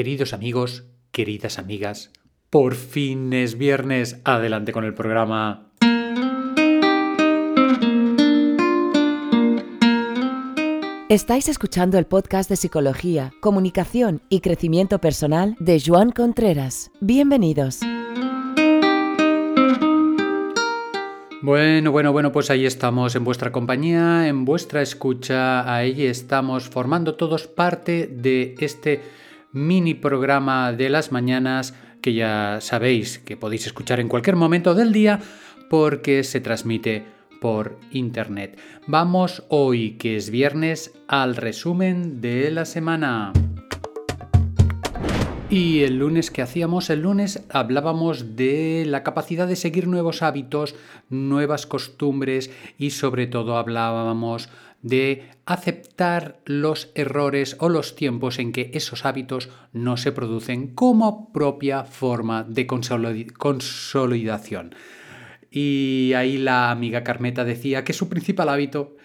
Queridos amigos, queridas amigas, por fin es viernes. Adelante con el programa. Estáis escuchando el podcast de Psicología, Comunicación y Crecimiento Personal de Joan Contreras. Bienvenidos. Bueno, bueno, bueno, pues ahí estamos en vuestra compañía, en vuestra escucha, ahí estamos formando todos parte de este mini programa de las mañanas que ya sabéis que podéis escuchar en cualquier momento del día porque se transmite por internet. Vamos hoy, que es viernes, al resumen de la semana. Y el lunes que hacíamos, el lunes hablábamos de la capacidad de seguir nuevos hábitos, nuevas costumbres y sobre todo hablábamos de aceptar los errores o los tiempos en que esos hábitos no se producen como propia forma de consolidación. Y ahí la amiga Carmeta decía que su principal hábito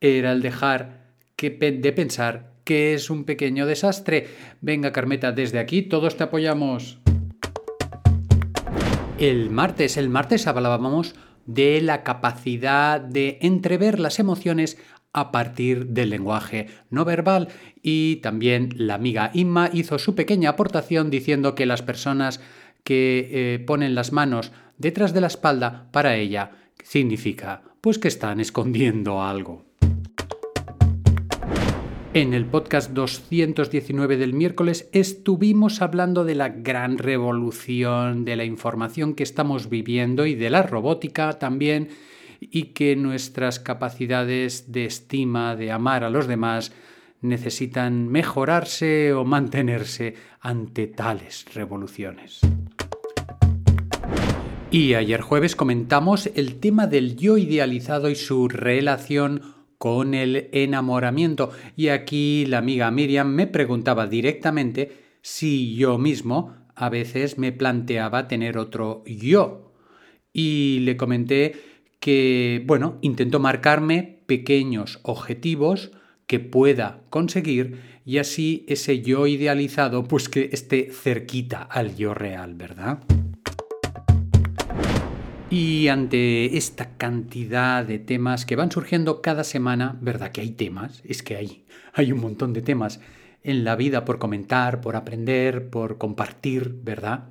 era el dejar de pensar que es un pequeño desastre. Venga Carmeta, desde aquí todos te apoyamos. El martes, el martes hablábamos de la capacidad de entrever las emociones a partir del lenguaje no verbal y también la amiga Inma hizo su pequeña aportación diciendo que las personas que eh, ponen las manos detrás de la espalda para ella significa pues que están escondiendo algo. En el podcast 219 del miércoles estuvimos hablando de la gran revolución de la información que estamos viviendo y de la robótica también y que nuestras capacidades de estima, de amar a los demás, necesitan mejorarse o mantenerse ante tales revoluciones. Y ayer jueves comentamos el tema del yo idealizado y su relación con el enamoramiento. Y aquí la amiga Miriam me preguntaba directamente si yo mismo a veces me planteaba tener otro yo. Y le comenté que, bueno, intento marcarme pequeños objetivos que pueda conseguir y así ese yo idealizado pues que esté cerquita al yo real, ¿verdad? Y ante esta cantidad de temas que van surgiendo cada semana, ¿verdad que hay temas? Es que hay, hay un montón de temas en la vida por comentar, por aprender, por compartir, ¿verdad?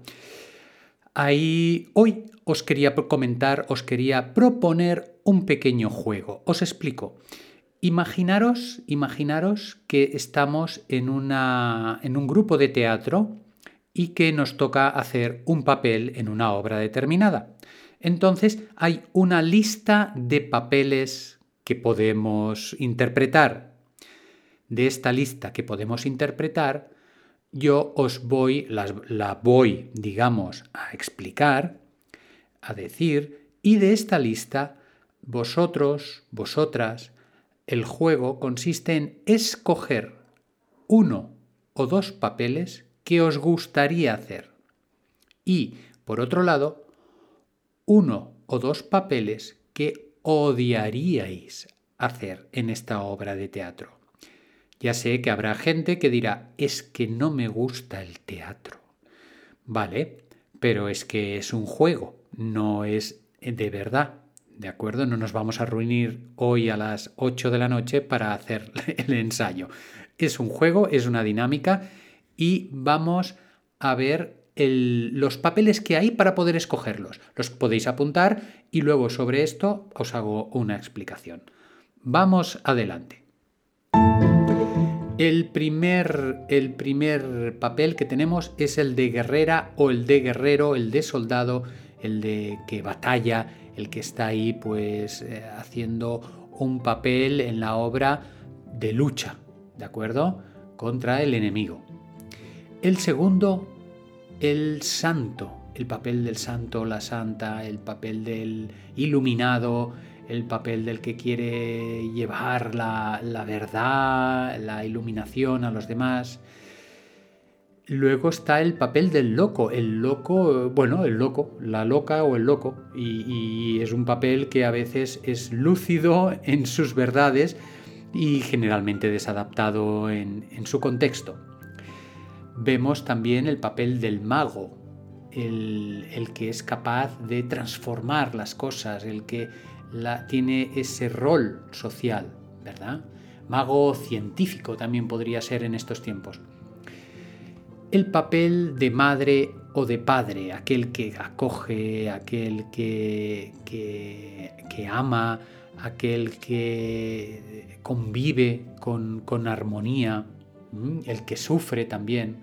Ahí hoy os quería comentar, os quería proponer un pequeño juego. Os explico. Imaginaros, imaginaros que estamos en, una, en un grupo de teatro y que nos toca hacer un papel en una obra determinada. Entonces hay una lista de papeles que podemos interpretar. De esta lista que podemos interpretar, yo os voy, la voy, digamos, a explicar, a decir, y de esta lista, vosotros, vosotras, el juego consiste en escoger uno o dos papeles que os gustaría hacer. Y, por otro lado, uno o dos papeles que odiaríais hacer en esta obra de teatro. Ya sé que habrá gente que dirá, es que no me gusta el teatro. Vale, pero es que es un juego, no es de verdad. ¿De acuerdo? No nos vamos a reunir hoy a las 8 de la noche para hacer el ensayo. Es un juego, es una dinámica y vamos a ver los papeles que hay para poder escogerlos. Los podéis apuntar y luego sobre esto os hago una explicación. Vamos adelante. El primer, el primer papel que tenemos es el de guerrera o el de guerrero, el de soldado, el de que batalla, el que está ahí pues eh, haciendo un papel en la obra de lucha, ¿de acuerdo? Contra el enemigo. El segundo, el santo, el papel del santo, la santa, el papel del iluminado, el papel del que quiere llevar la, verdad, la iluminación a los demás. Luego está el papel del loco, el loco, bueno, el loco, la loca o el loco, y, es un papel que a veces es lúcido en sus verdades y generalmente desadaptado en, en su contexto. Vemos también el papel del mago, el, el que es capaz de transformar las cosas, el que tiene ese rol social, ¿verdad? Mago científico también podría ser en estos tiempos. El papel de madre o de padre, aquel que acoge, aquel que, que, ama, aquel que convive con, con armonía, el que sufre también.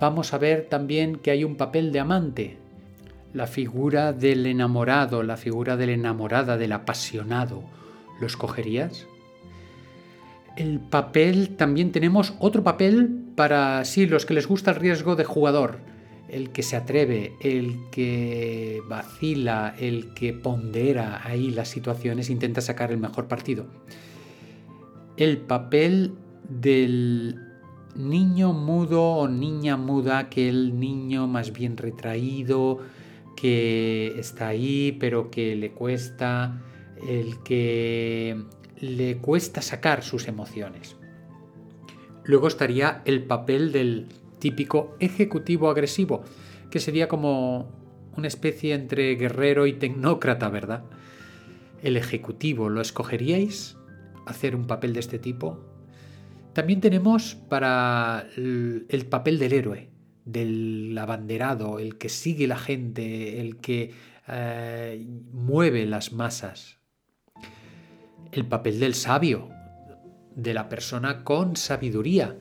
Vamos a ver también que hay un papel de amante, la figura del enamorado, la figura de la enamorada, del apasionado. ¿Lo escogerías? El papel, también tenemos otro papel para, sí, los que les gusta el riesgo de jugador. El que se atreve, el que vacila, el que pondera ahí las situaciones, intenta sacar el mejor partido. El papel del niño mudo o niña muda, aquel niño más bien retraído, que está ahí pero que le cuesta, el que le cuesta sacar sus emociones. Luego estaría el papel del típico ejecutivo agresivo, que sería como una especie entre guerrero y tecnócrata, ¿verdad? El ejecutivo, ¿lo escogeríais? ¿Hacer un papel de este tipo? También tenemos para el papel del héroe, del abanderado, el que sigue la gente, el que eh, mueve las masas. El papel del sabio, de la persona con sabiduría,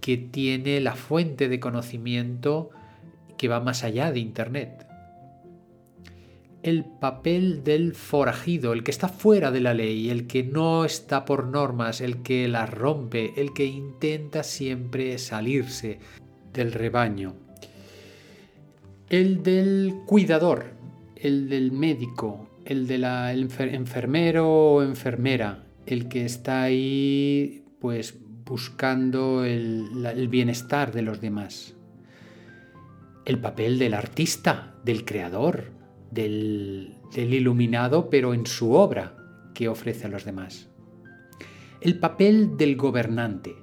que tiene la fuente de conocimiento que va más allá de Internet. El papel del forajido, el que está fuera de la ley, el que no está por normas, el que las rompe, el que intenta siempre salirse del rebaño. El del cuidador, el del médico, el del enfermero o enfermera, el que está ahí pues buscando el, bienestar de los demás. El papel del artista, del creador, del, iluminado, pero en su obra que ofrece a los demás. El papel del gobernante,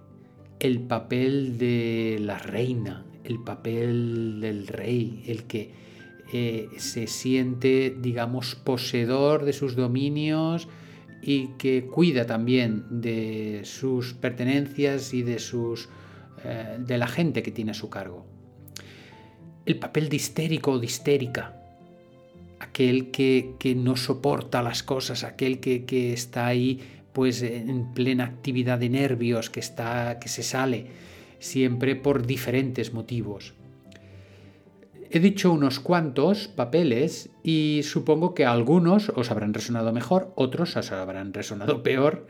el papel de la reina, el papel del rey, el que eh, se siente, digamos, poseedor de sus dominios y que cuida también de sus pertenencias y de, sus, eh, de la gente que tiene a su cargo. El papel de histérico o de histérica, aquel que, no soporta las cosas, aquel que, que está ahí pues en plena actividad de nervios que está que se sale siempre por diferentes motivos. He dicho unos cuantos papeles y supongo que algunos os habrán resonado mejor, otros os habrán resonado peor.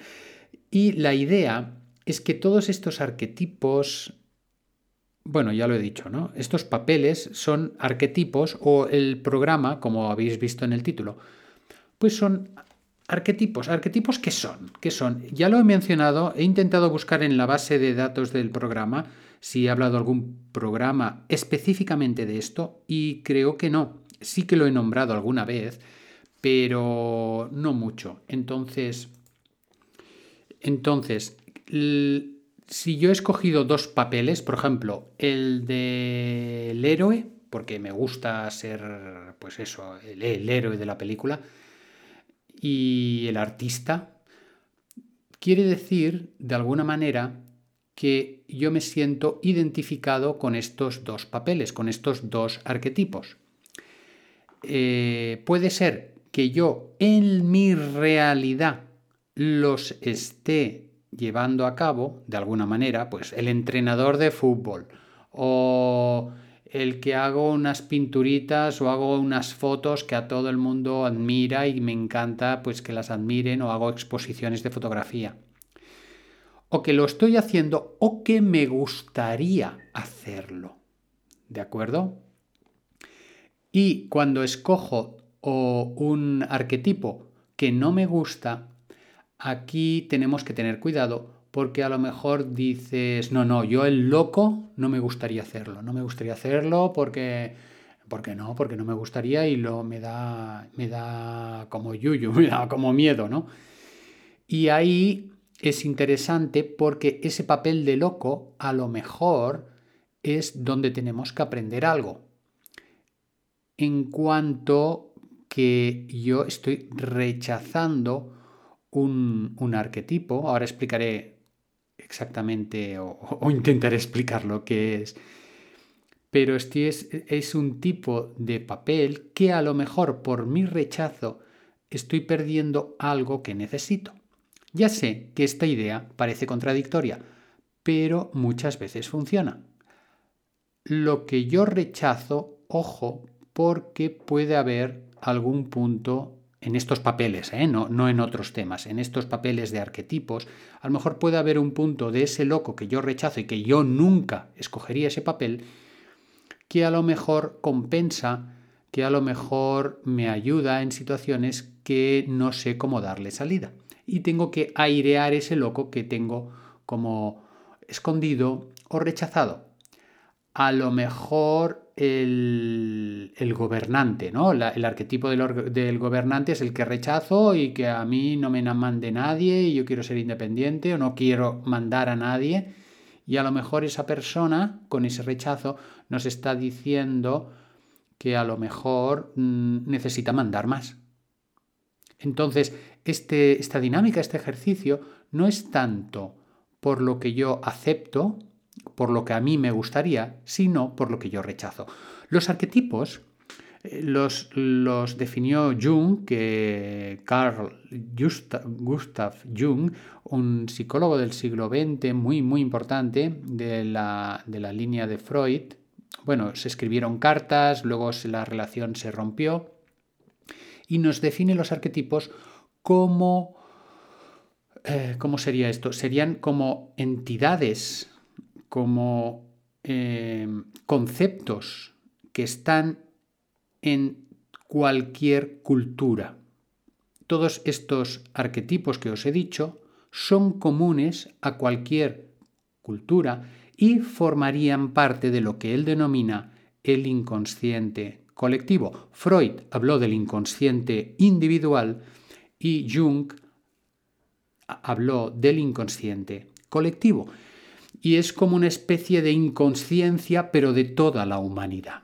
Y la idea es que todos estos arquetipos, bueno, ya lo he dicho, ¿no? Estos papeles son arquetipos o el programa, como habéis visto en el título, pues son Arquetipos. ¿Arquetipos qué son? ¿Qué son? Ya lo he mencionado, he intentado buscar en la base de datos del programa si he hablado algún programa específicamente de esto y creo que no. Sí que lo he nombrado alguna vez, pero no mucho. Entonces, entonces, si yo he escogido dos papeles, por ejemplo, el del héroe, porque me gusta ser, pues eso, el héroe de la película, y el artista, quiere decir, de alguna manera, que yo me siento identificado con estos dos papeles, con estos dos arquetipos. Eh, puede ser que yo en mi realidad los esté llevando a cabo de alguna manera, pues el entrenador de fútbol o el que hago unas pinturitas o hago unas fotos que a todo el mundo admira y me encanta pues que las admiren o hago exposiciones de fotografía. O que lo estoy haciendo o que me gustaría hacerlo. ¿De acuerdo? Y cuando escojo o un arquetipo que no me gusta, aquí tenemos que tener cuidado porque a lo mejor dices, no, no, yo el loco no me gustaría hacerlo, no me gustaría hacerlo porque, porque no, porque no me gustaría y lo me da, me da como yuyu, me da como miedo, ¿no? Y ahí es interesante porque ese papel de loco a lo mejor es donde tenemos que aprender algo. En cuanto que yo estoy rechazando un, arquetipo, ahora explicaré exactamente o, intentaré explicar lo que es, pero este es, es un tipo de papel que a lo mejor por mi rechazo estoy perdiendo algo que necesito. Ya sé que esta idea parece contradictoria, pero muchas veces funciona. Lo que yo rechazo, ojo, porque puede haber algún punto en estos papeles, ¿eh? no, no en otros temas, en estos papeles de arquetipos, a lo mejor puede haber un punto de ese loco que yo rechazo y que yo nunca escogería ese papel, que a lo mejor compensa, que a lo mejor me ayuda en situaciones que no sé cómo darle salida. Y tengo que airear ese loco que tengo como escondido o rechazado. A lo mejor el, gobernante, ¿no? el arquetipo del, del, gobernante es el que rechazo y que a mí no me mande nadie y yo quiero ser independiente o no quiero mandar a nadie. Y a lo mejor esa persona con ese rechazo nos está diciendo que a lo mejor mm, necesita mandar más. Entonces, este, esta dinámica, este ejercicio, no es tanto por lo que yo acepto, por lo que a mí me gustaría, sino por lo que yo rechazo. Los arquetipos eh, los, los definió Jung, que Carl Gustav Jung, un psicólogo del siglo XX muy, muy importante de la, de la línea de Freud. Bueno, se escribieron cartas, luego la relación se rompió y nos define los arquetipos como eh, ¿cómo sería esto? Serían como entidades, como eh, conceptos que están en cualquier cultura. Todos estos arquetipos que os he dicho son comunes a cualquier cultura y formarían parte de lo que él denomina el inconsciente colectivo. Freud habló del inconsciente individual y Jung habló del inconsciente colectivo. Y es como una especie de inconsciencia, pero de toda la humanidad.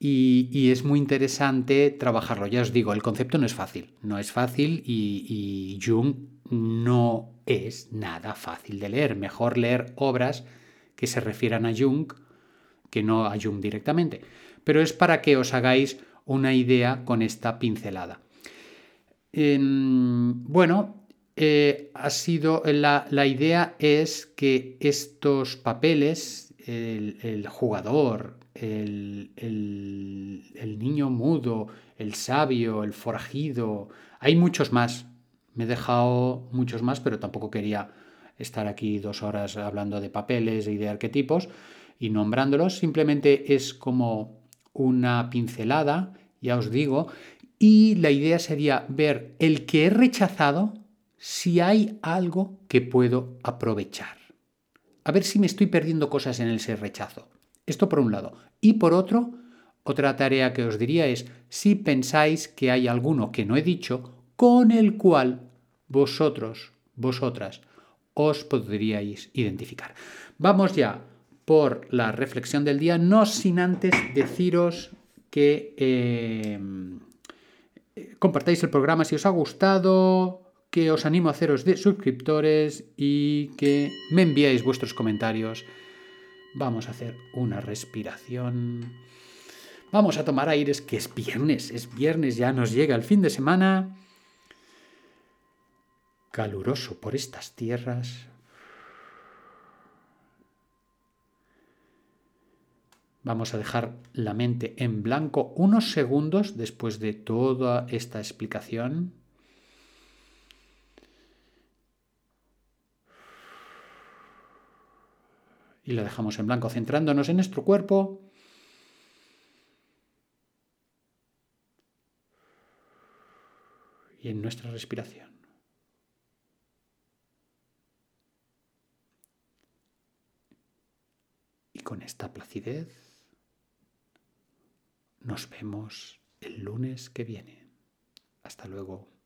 Y, es muy interesante trabajarlo. Ya os digo, el concepto no es fácil. No es fácil y, y Jung no es nada fácil de leer. Mejor leer obras que se refieran a Jung que no a Jung directamente. Pero es para que os hagáis una idea con esta pincelada. bueno, eh, ha sido la, idea es que estos papeles, el, jugador, el, niño mudo, el sabio, el forajido, hay muchos más. Me he dejado muchos más, pero tampoco quería estar aquí dos horas hablando de papeles y de arquetipos y nombrándolos. Simplemente es como una pincelada, ya os digo, y la idea sería ver el que he rechazado si hay algo que puedo aprovechar. A ver si me estoy perdiendo cosas en ese rechazo. Esto por un lado. Y por otro, otra tarea que os diría es si pensáis que hay alguno que no he dicho con el cual vosotros, vosotras, os podríais identificar. Vamos ya por la reflexión del día, no sin antes deciros que eh, compartáis el programa si os ha gustado, que os animo a haceros de suscriptores y que me enviéis vuestros comentarios. Vamos a hacer una respiración. Vamos a tomar aires, que es viernes, es viernes, ya nos llega el fin de semana. Caluroso por estas tierras. Vamos a dejar la mente en blanco unos segundos después de toda esta explicación. Y la dejamos en blanco centrándonos en nuestro cuerpo. Y en nuestra respiración. Y con esta placidez nos vemos el lunes que viene. Hasta luego.